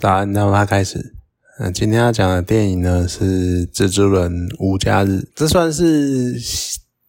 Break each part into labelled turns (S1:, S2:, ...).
S1: 早安，那么开始。嗯，今天要讲的电影呢是《蜘蛛人无家日》，这算是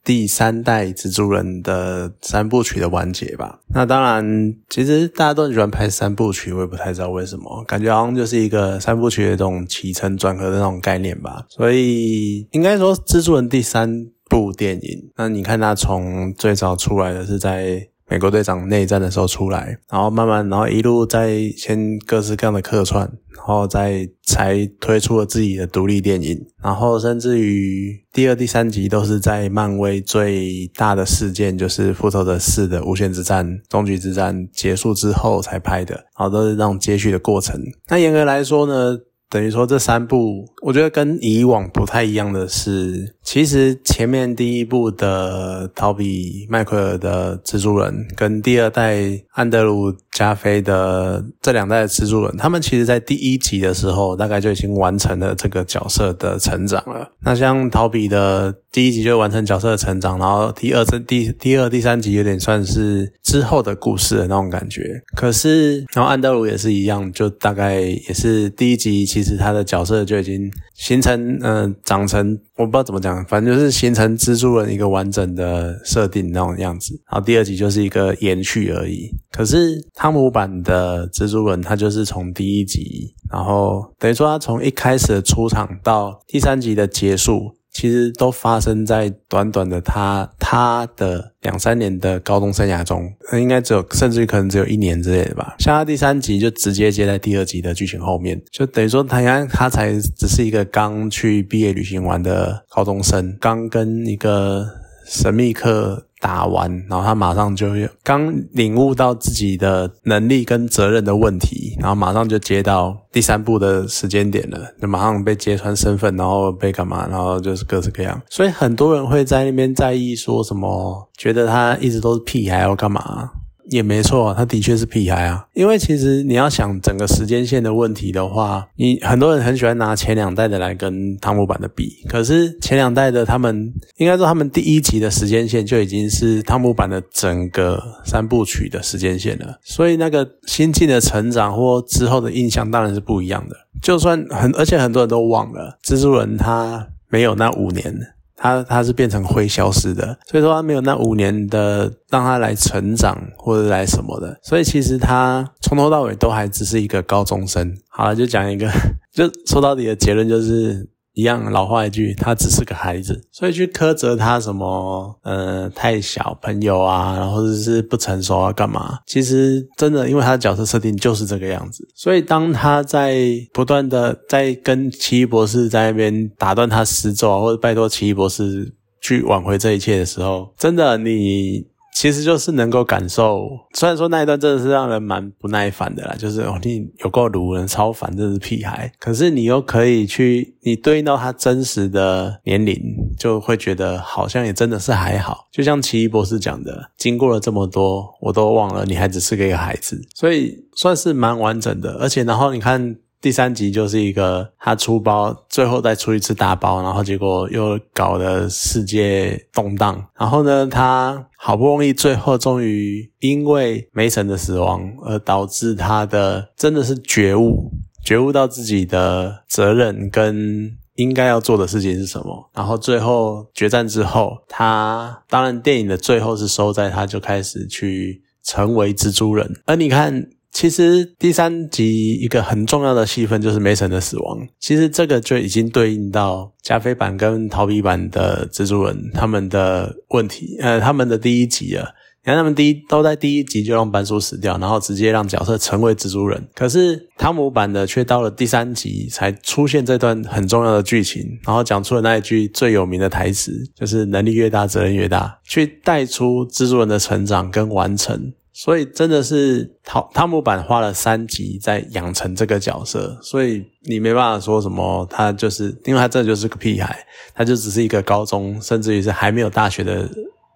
S1: 第三代蜘蛛人的三部曲的完结吧。那当然，其实大家都很喜欢拍三部曲，我也不太知道为什么，感觉好像就是一个三部曲的这种起承转合的那种概念吧。所以应该说，蜘蛛人第三部电影，那你看它从最早出来的是在。美国队长内战的时候出来，然后慢慢，然后一路在先各式各样的客串，然后再才推出了自己的独立电影，然后甚至于第二、第三集都是在漫威最大的事件，就是复仇者四的无限之战、终局之战结束之后才拍的，然后都是那种接续的过程。那严格来说呢？等于说这三部，我觉得跟以往不太一样的是，其实前面第一部的逃比迈克尔的蜘蛛人，跟第二代安德鲁加菲的这两代的蜘蛛人，他们其实在第一集的时候，大概就已经完成了这个角色的成长了。那像逃比的第一集就完成角色的成长，然后第二、第第二、第三集有点算是之后的故事的那种感觉。可是，然后安德鲁也是一样，就大概也是第一集其。其实他的角色就已经形成，嗯，长成我不知道怎么讲，反正就是形成蜘蛛人一个完整的设定那种样子。然后第二集就是一个延续而已。可是汤姆版的蜘蛛人，他就是从第一集，然后等于说他从一开始的出场到第三集的结束。其实都发生在短短的他他的两三年的高中生涯中，应该只有甚至于可能只有一年之类的吧。像他第三集就直接接在第二集的剧情后面，就等于说他他他才只是一个刚去毕业旅行完的高中生，刚跟一个神秘客。打完，然后他马上就刚领悟到自己的能力跟责任的问题，然后马上就接到第三步的时间点了，就马上被揭穿身份，然后被干嘛，然后就是各式各样。所以很多人会在那边在意说什么，觉得他一直都是屁孩要干嘛？也没错，他的确是屁孩啊。因为其实你要想整个时间线的问题的话，你很多人很喜欢拿前两代的来跟汤姆版的比。可是前两代的他们，应该说他们第一集的时间线就已经是汤姆版的整个三部曲的时间线了。所以那个心境的成长或之后的印象当然是不一样的。就算很，而且很多人都忘了蜘蛛人他没有那五年。他他是变成灰消失的，所以说他没有那五年的让他来成长或者来什么的，所以其实他从头到尾都还只是一个高中生。好了，就讲一个，就说到底的结论就是。一样老话一句，他只是个孩子，所以去苛责他什么，呃，太小朋友啊，然后或者是不成熟啊，干嘛？其实真的，因为他的角色设定就是这个样子，所以当他在不断的在跟奇异博士在那边打断他施咒，或者拜托奇异博士去挽回这一切的时候，真的你。其实就是能够感受，虽然说那一段真的是让人蛮不耐烦的啦，就是哦，你有够鲁人超烦，真是屁孩。可是你又可以去，你对应到他真实的年龄，就会觉得好像也真的是还好。就像奇异博士讲的，经过了这么多，我都忘了你还只是个一个孩子，所以算是蛮完整的。而且然后你看。第三集就是一个他出包，最后再出一次大包，然后结果又搞得世界动荡。然后呢，他好不容易最后终于因为梅神的死亡而导致他的真的是觉悟，觉悟到自己的责任跟应该要做的事情是什么。然后最后决战之后，他当然电影的最后是收在他就开始去成为蜘蛛人，而你看。其实第三集一个很重要的戏份就是梅森的死亡。其实这个就已经对应到加菲版跟逃避版的蜘蛛人他们的问题，呃，他们的第一集了。你看他们第一都在第一集就让班叔死掉，然后直接让角色成为蜘蛛人。可是汤姆版的却到了第三集才出现这段很重要的剧情，然后讲出了那一句最有名的台词，就是能力越大责任越大，去带出蜘蛛人的成长跟完成。所以真的是汤汤姆版花了三集在养成这个角色，所以你没办法说什么，他就是因为他这就是个屁孩，他就只是一个高中，甚至于是还没有大学的，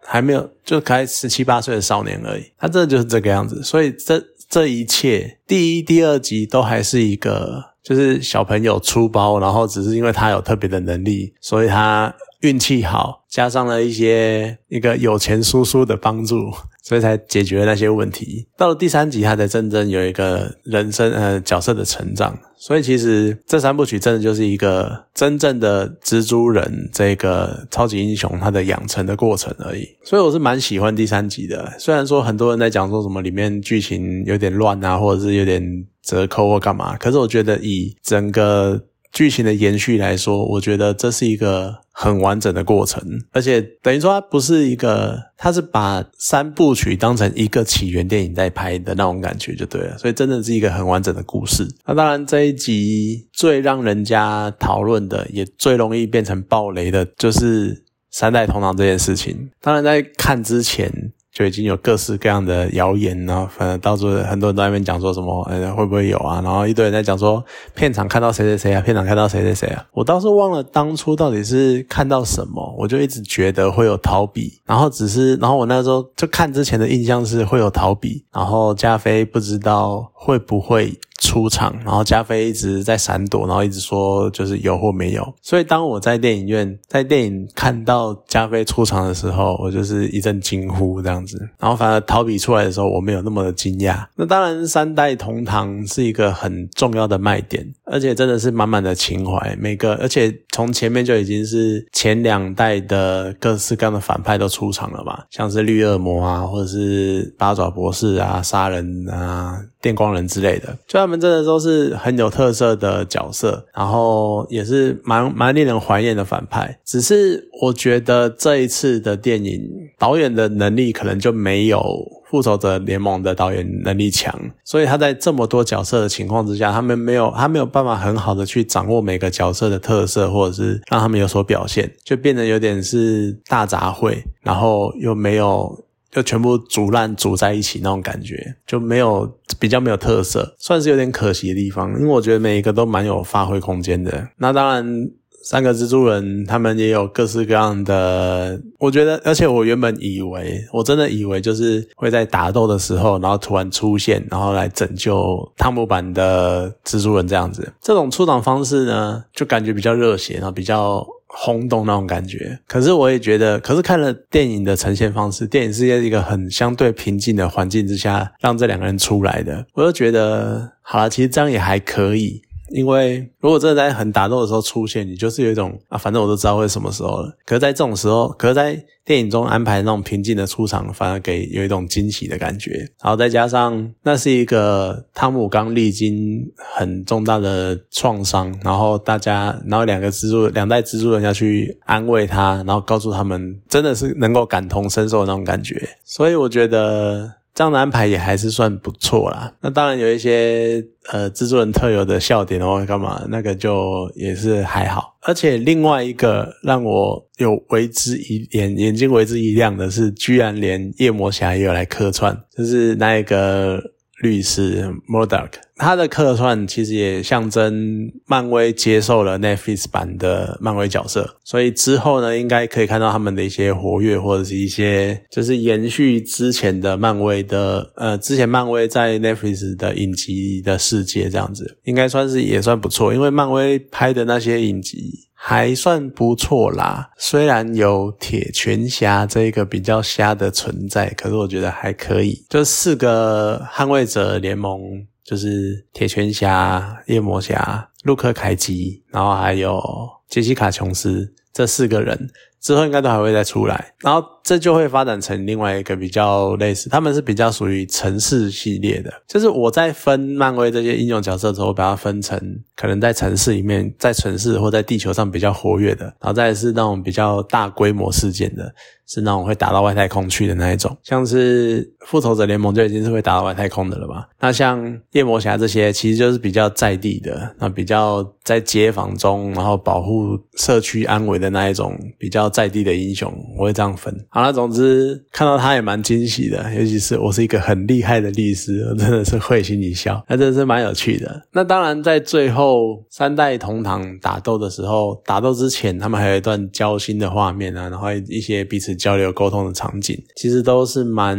S1: 还没有就开十七八岁的少年而已，他真的就是这个样子。所以这这一切，第一、第二集都还是一个就是小朋友出包，然后只是因为他有特别的能力，所以他运气好，加上了一些一个有钱叔叔的帮助。所以才解决了那些问题。到了第三集，他才真正有一个人生呃角色的成长。所以其实这三部曲真的就是一个真正的蜘蛛人这个超级英雄他的养成的过程而已。所以我是蛮喜欢第三集的。虽然说很多人在讲说什么里面剧情有点乱啊，或者是有点折扣或干嘛，可是我觉得以整个剧情的延续来说，我觉得这是一个。很完整的过程，而且等于说它不是一个，它是把三部曲当成一个起源电影在拍的那种感觉就对了，所以真的是一个很完整的故事。那当然这一集最让人家讨论的，也最容易变成暴雷的，就是三代同堂这件事情。当然在看之前。就已经有各式各样的谣言，然后反正到处很多人都在那边讲说什么，呃，会不会有啊？然后一堆人在讲说片场看到谁谁谁啊，片场看到谁谁谁啊。我倒是忘了当初到底是看到什么，我就一直觉得会有逃避，然后只是，然后我那时候就看之前的印象是会有逃避，然后加菲不知道会不会。出场，然后加菲一直在闪躲，然后一直说就是有或没有。所以当我在电影院在电影看到加菲出场的时候，我就是一阵惊呼这样子。然后反而逃避出来的时候，我没有那么的惊讶。那当然，三代同堂是一个很重要的卖点，而且真的是满满的情怀。每个而且从前面就已经是前两代的各式各样的反派都出场了嘛，像是绿恶魔啊，或者是八爪博士啊，杀人啊。电光人之类的，就他们真的都是很有特色的角色，然后也是蛮蛮令人怀念的反派。只是我觉得这一次的电影导演的能力可能就没有复仇者联盟的导演能力强，所以他在这么多角色的情况之下，他们没有他没有办法很好的去掌握每个角色的特色，或者是让他们有所表现，就变得有点是大杂烩，然后又没有。就全部煮烂煮在一起那种感觉，就没有比较没有特色，算是有点可惜的地方。因为我觉得每一个都蛮有发挥空间的。那当然，三个蜘蛛人他们也有各式各样的，我觉得，而且我原本以为，我真的以为就是会在打斗的时候，然后突然出现，然后来拯救汤姆版的蜘蛛人这样子。这种出场方式呢，就感觉比较热血，然后比较。轰动那种感觉，可是我也觉得，可是看了电影的呈现方式，电影是在一个很相对平静的环境之下，让这两个人出来的，我就觉得，好了，其实这样也还可以。因为如果真的在很打斗的时候出现，你就是有一种啊，反正我都知道会什么时候了。可是在这种时候，可是在电影中安排那种平静的出场，反而给有一种惊喜的感觉。然后再加上那是一个汤姆刚历经很重大的创伤，然后大家，然后两个蜘蛛两代蜘蛛人要去安慰他，然后告诉他们，真的是能够感同身受的那种感觉。所以我觉得。这样的安排也还是算不错啦。那当然有一些呃制作人特有的笑点哦干嘛，那个就也是还好。而且另外一个让我有为之一眼眼睛为之一亮的是，居然连夜魔侠也有来客串，就是那一个。律师 Murdoch，他的客串其实也象征漫威接受了 Netflix 版的漫威角色，所以之后呢，应该可以看到他们的一些活跃，或者是一些就是延续之前的漫威的呃，之前漫威在 Netflix 的影集的世界这样子，应该算是也算不错，因为漫威拍的那些影集。还算不错啦，虽然有铁拳侠这个比较瞎的存在，可是我觉得还可以。就四个捍卫者联盟，就是铁拳侠、夜魔侠、路克凯奇，然后还有杰西卡琼斯这四个人。之后应该都还会再出来，然后这就会发展成另外一个比较类似，他们是比较属于城市系列的。就是我在分漫威这些英雄角色的时候，把它分成可能在城市里面，在城市或在地球上比较活跃的，然后再是那种比较大规模事件的。是那种会打到外太空去的那一种，像是复仇者联盟就已经是会打到外太空的了吧？那像夜魔侠这些，其实就是比较在地的，那比较在街坊中，然后保护社区安危的那一种比较在地的英雄，我会这样分。好了，总之看到他也蛮惊喜的，尤其是我是一个很厉害的律师，我真的是会心一笑，那真的是蛮有趣的。那当然，在最后三代同堂打斗的时候，打斗之前他们还有一段交心的画面啊，然后一些彼此。交流沟通的场景，其实都是蛮，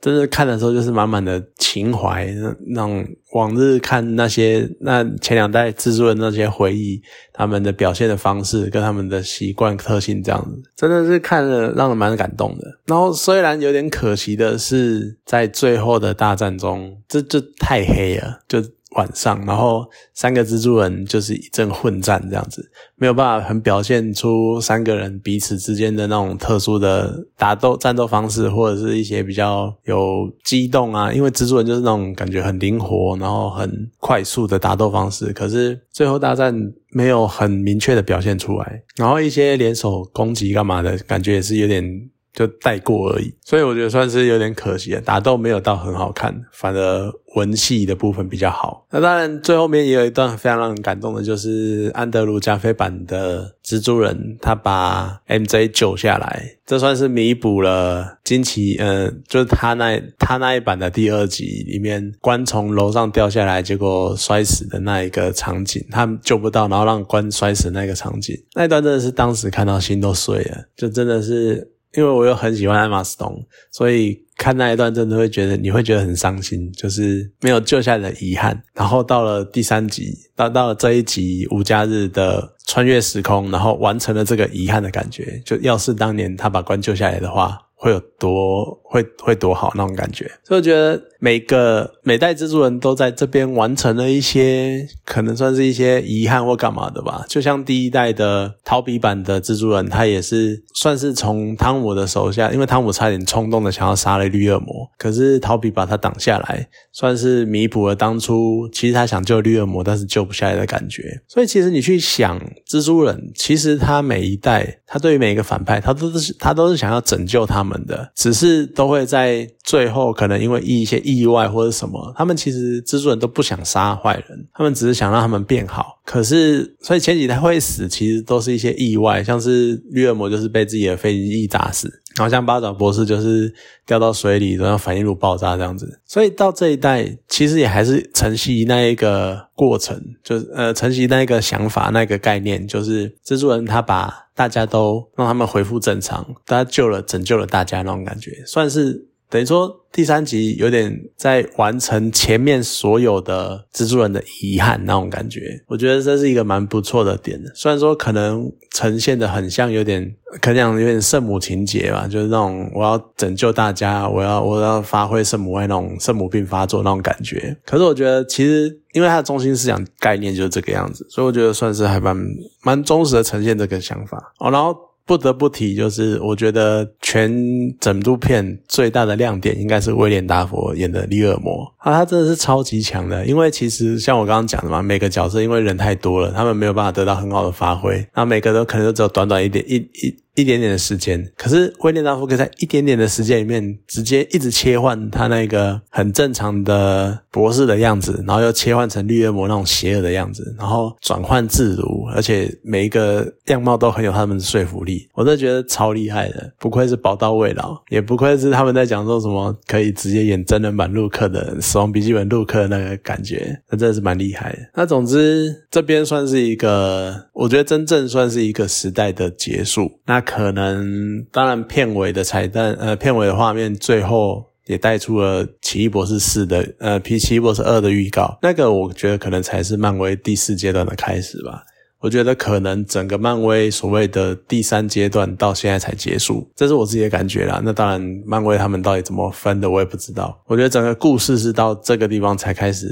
S1: 真的看的时候就是满满的情怀，那种往日看那些那前两代制作人那些回忆，他们的表现的方式跟他们的习惯特性这样子，真的是看了让人蛮感动的。然后虽然有点可惜的是，在最后的大战中，这这太黑了，就。晚上，然后三个蜘蛛人就是一阵混战，这样子没有办法很表现出三个人彼此之间的那种特殊的打斗战斗方式，或者是一些比较有激动啊。因为蜘蛛人就是那种感觉很灵活，然后很快速的打斗方式，可是最后大战没有很明确的表现出来，然后一些联手攻击干嘛的感觉也是有点。就带过而已，所以我觉得算是有点可惜啊。打斗没有到很好看，反而文戏的部分比较好。那当然，最后面也有一段非常让人感动的，就是安德鲁加菲版的蜘蛛人，他把 MJ 救下来，这算是弥补了惊奇，嗯，就是他那他那一版的第二集里面，关从楼上掉下来，结果摔死的那一个场景，他救不到，然后让关摔死那个场景，那一段真的是当时看到心都碎了，就真的是。因为我又很喜欢艾玛斯通，所以看那一段真的会觉得你会觉得很伤心，就是没有救下来的遗憾。然后到了第三集，到到了这一集无家日的穿越时空，然后完成了这个遗憾的感觉。就要是当年他把关救下来的话。会有多会会多好那种感觉，所以我觉得每个每代蜘蛛人都在这边完成了一些可能算是一些遗憾或干嘛的吧。就像第一代的逃避版的蜘蛛人，他也是算是从汤姆的手下，因为汤姆差点冲动的想要杀了绿恶魔，可是逃避把他挡下来，算是弥补了当初其实他想救绿恶魔但是救不下来的感觉。所以其实你去想蜘蛛人，其实他每一代他对于每一个反派，他都是他都是想要拯救他们。们的只是都会在最后可能因为一些意外或者什么，他们其实蜘蛛人都不想杀坏人，他们只是想让他们变好。可是所以前几天会死，其实都是一些意外，像是绿恶魔就是被自己的飞机炸死，然后像八爪博士就是掉到水里，然后反应炉爆炸这样子。所以到这一代其实也还是晨曦那一个过程，就是呃承袭那一个想法那个概念，就是蜘蛛人他把。大家都让他们恢复正常，他救了、拯救了大家那种感觉，算是等于说。第三集有点在完成前面所有的蜘蛛人的遗憾那种感觉，我觉得这是一个蛮不错的点。虽然说可能呈现的很像有点，可能有点圣母情节吧，就是那种我要拯救大家，我要我要发挥圣母爱那种圣母病发作那种感觉。可是我觉得其实因为它的中心思想概念就是这个样子，所以我觉得算是还蛮蛮忠实的呈现这个想法哦。然后。不得不提，就是我觉得全整部片最大的亮点应该是威廉达佛演的利尔摩啊，他真的是超级强的。因为其实像我刚刚讲的嘛，每个角色因为人太多了，他们没有办法得到很好的发挥，那每个都可能都只有短短一点一一。一点点的时间，可是威廉达夫可以在一点点的时间里面，直接一直切换他那个很正常的博士的样子，然后又切换成绿恶魔那种邪恶的样子，然后转换自如，而且每一个样貌都很有他们的说服力，我真的觉得超厉害的，不愧是宝刀未老，也不愧是他们在讲说什么可以直接演真人版陆克的死亡笔记本陆克那个感觉，那真的是蛮厉害的。那总之这边算是一个，我觉得真正算是一个时代的结束。那可能，当然，片尾的彩蛋，呃，片尾的画面最后也带出了《奇异博士四》的，呃，《皮奇异博士二》的预告。那个我觉得可能才是漫威第四阶段的开始吧。我觉得可能整个漫威所谓的第三阶段到现在才结束，这是我自己的感觉啦。那当然，漫威他们到底怎么分的，我也不知道。我觉得整个故事是到这个地方才开始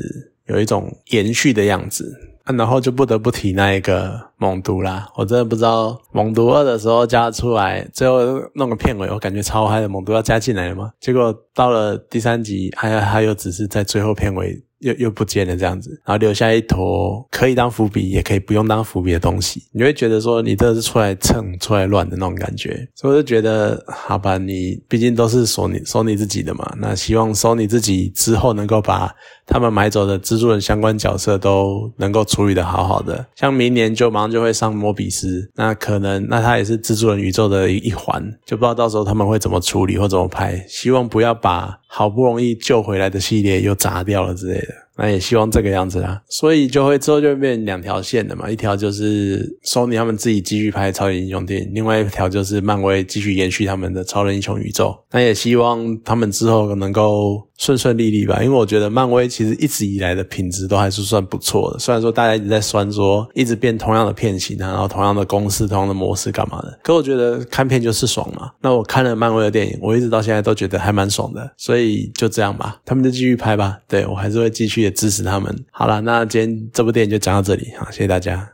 S1: 有一种延续的样子。然后就不得不提那一个猛毒啦，我真的不知道猛毒二的时候加出来，最后弄个片尾，我感觉超嗨的。猛毒要加进来了吗？结果到了第三集，还还有只是在最后片尾又又不见了这样子，然后留下一坨可以当伏笔，也可以不用当伏笔的东西，你会觉得说你这是出来蹭、出来乱的那种感觉。所以我就觉得，好吧，你毕竟都是索你索你自己的嘛，那希望索你自己之后能够把。他们买走的蜘蛛人相关角色都能够处理的好好的，像明年就马上就会上摩比斯，那可能那他也是蜘蛛人宇宙的一一环，就不知道到时候他们会怎么处理或怎么拍，希望不要把好不容易救回来的系列又砸掉了之类的。那也希望这个样子啦，所以就会之后就会变两条线的嘛，一条就是 Sony 他们自己继续拍超级英雄电影，另外一条就是漫威继续延续他们的超人英雄宇宙。那也希望他们之后能够顺顺利利吧，因为我觉得漫威其实一直以来的品质都还是算不错的，虽然说大家一直在酸说一直变同样的片型啊，然后同样的公式、同样的模式干嘛的，可我觉得看片就是爽嘛。那我看了漫威的电影，我一直到现在都觉得还蛮爽的，所以就这样吧，他们就继续拍吧，对我还是会继续。也支持他们。好了，那今天这部电影就讲到这里，好，谢谢大家。